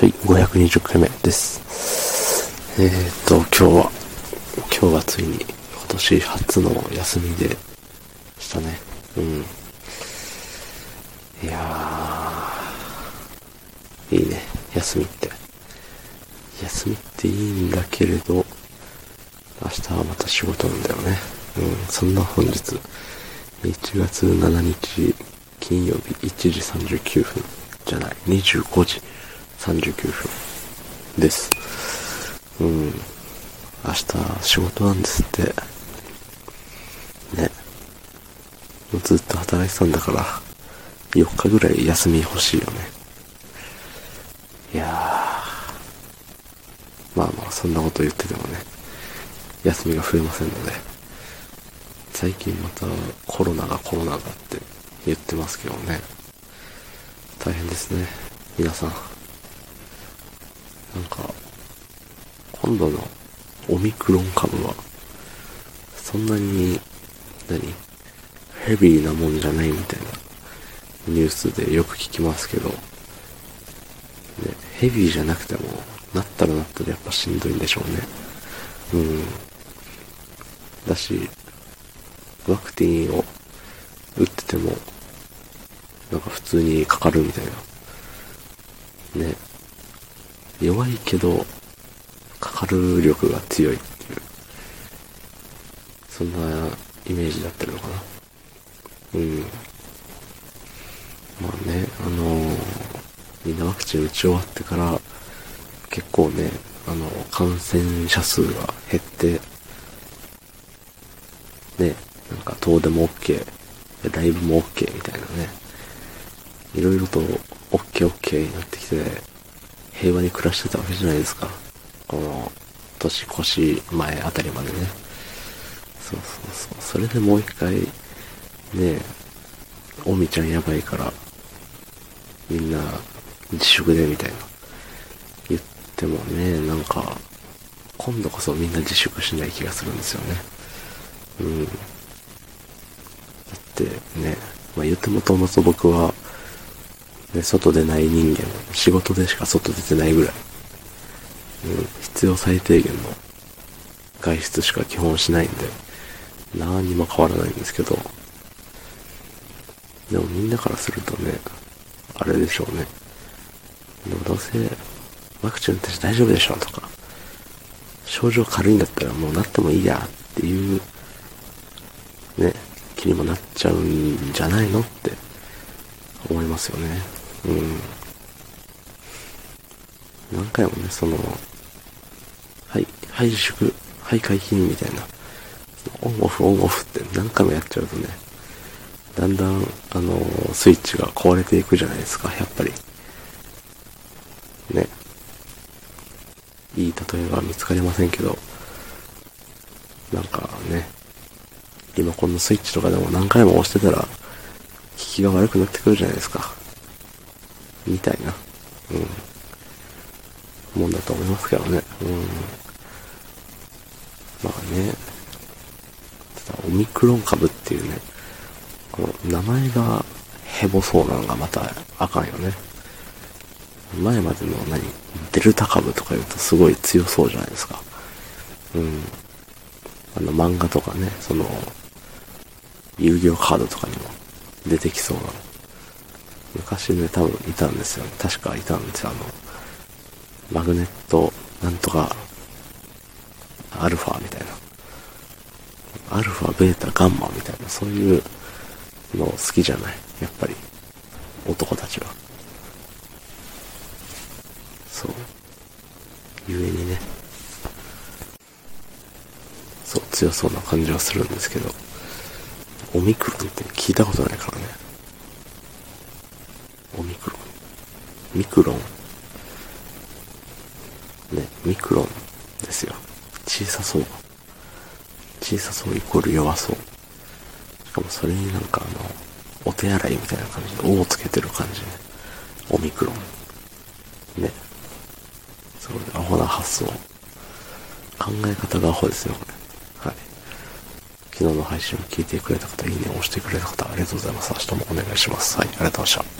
はい、520回目です。えーと、今日は、今日はついに今年初の休みでしたね。うん。いやー、いいね、休みって。休みっていいんだけれど、明日はまた仕事なんだよね。うん、そんな本日、1月7日金曜日1時39分じゃない、25時39分です。うん。明日仕事なんですって。ね。もうずっと働いてたんだから、4日ぐらい休み欲しいよね。いやー。まあまあ、そんなこと言っててもね、休みが増えませんので、最近またコロナがコロナがって言ってますけどね。大変ですね。皆さん。なんか、今度のオミクロン株は、そんなに、何？ヘビーなもんじゃないみたいなニュースでよく聞きますけど、ね、ヘビーじゃなくても、なったらなったでやっぱしんどいんでしょうね。うん。だし、ワクチンを打ってても、なんか普通にかかるみたいな。ね。弱いけど、かかる力が強いっていう、そんなイメージだってるのかな。うん。まあね、あのー、みんなワクチン打ち終わってから、結構ね、あの、感染者数が減って、ね、なんか遠出も OK、ライブも OK みたいなね、いろいろと OKOK になってきて、平和に暮らしてたわけじゃないですか。この、年越し前あたりまでね。そうそうそう。それでもう一回、ねえおみちゃんやばいから、みんな自粛でみたいな。言ってもね、なんか、今度こそみんな自粛しない気がするんですよね。うん。だってね、まあ言ってもともと僕は、ね、外出ない人間、仕事でしか外出てないぐらい、うん、必要最低限の外出しか基本しないんで、何にも変わらないんですけど、でもみんなからするとね、あれでしょうね。でもどうせ、ワクチン打って大丈夫でしょとか、症状軽いんだったらもうなってもいいやっていう、ね、気にもなっちゃうんじゃないのって思いますよね。うん。何回もね、その、はい、はい自粛、はい解禁みたいな、オンオフオンオフって何回もやっちゃうとね、だんだん、あの、スイッチが壊れていくじゃないですか、やっぱり。ね。いい例えは見つかりませんけど、なんかね、リモコンのスイッチとかでも何回も押してたら、効きが悪くなってくるじゃないですか。みたいな、うん、もんだと思いますけどね。うん。まあね、ただオミクロン株っていうね、この名前がヘボそうなのがまたあかんよね。前までの何、デルタ株とか言うとすごい強そうじゃないですか。うん。あの漫画とかね、その、遊戯王カードとかにも出てきそうな昔ね、多分いたんですよ。確かいたんですよ。あの、マグネット、なんとか、アルファみたいな。アルファ、ベータ、ガンマみたいな、そういうの好きじゃない？やっぱり、男たちは。そう。ゆえにね、そう、強そうな感じはするんですけど、オミクロンって聞いたことないからね。オミクロン。ミクロン。ね、ミクロンですよ。小さそう。小さそうイコール弱そう。しかもそれになんかあの、お手洗いみたいな感じで、O をつけてる感じね。オミクロン。ね。そうで、アホな発想。考え方がアホですよ、これ。はい。昨日の配信を聞いてくれた方、いいねを押してくれた方、ありがとうございます。明日もお願いします。はい、ありがとうございました。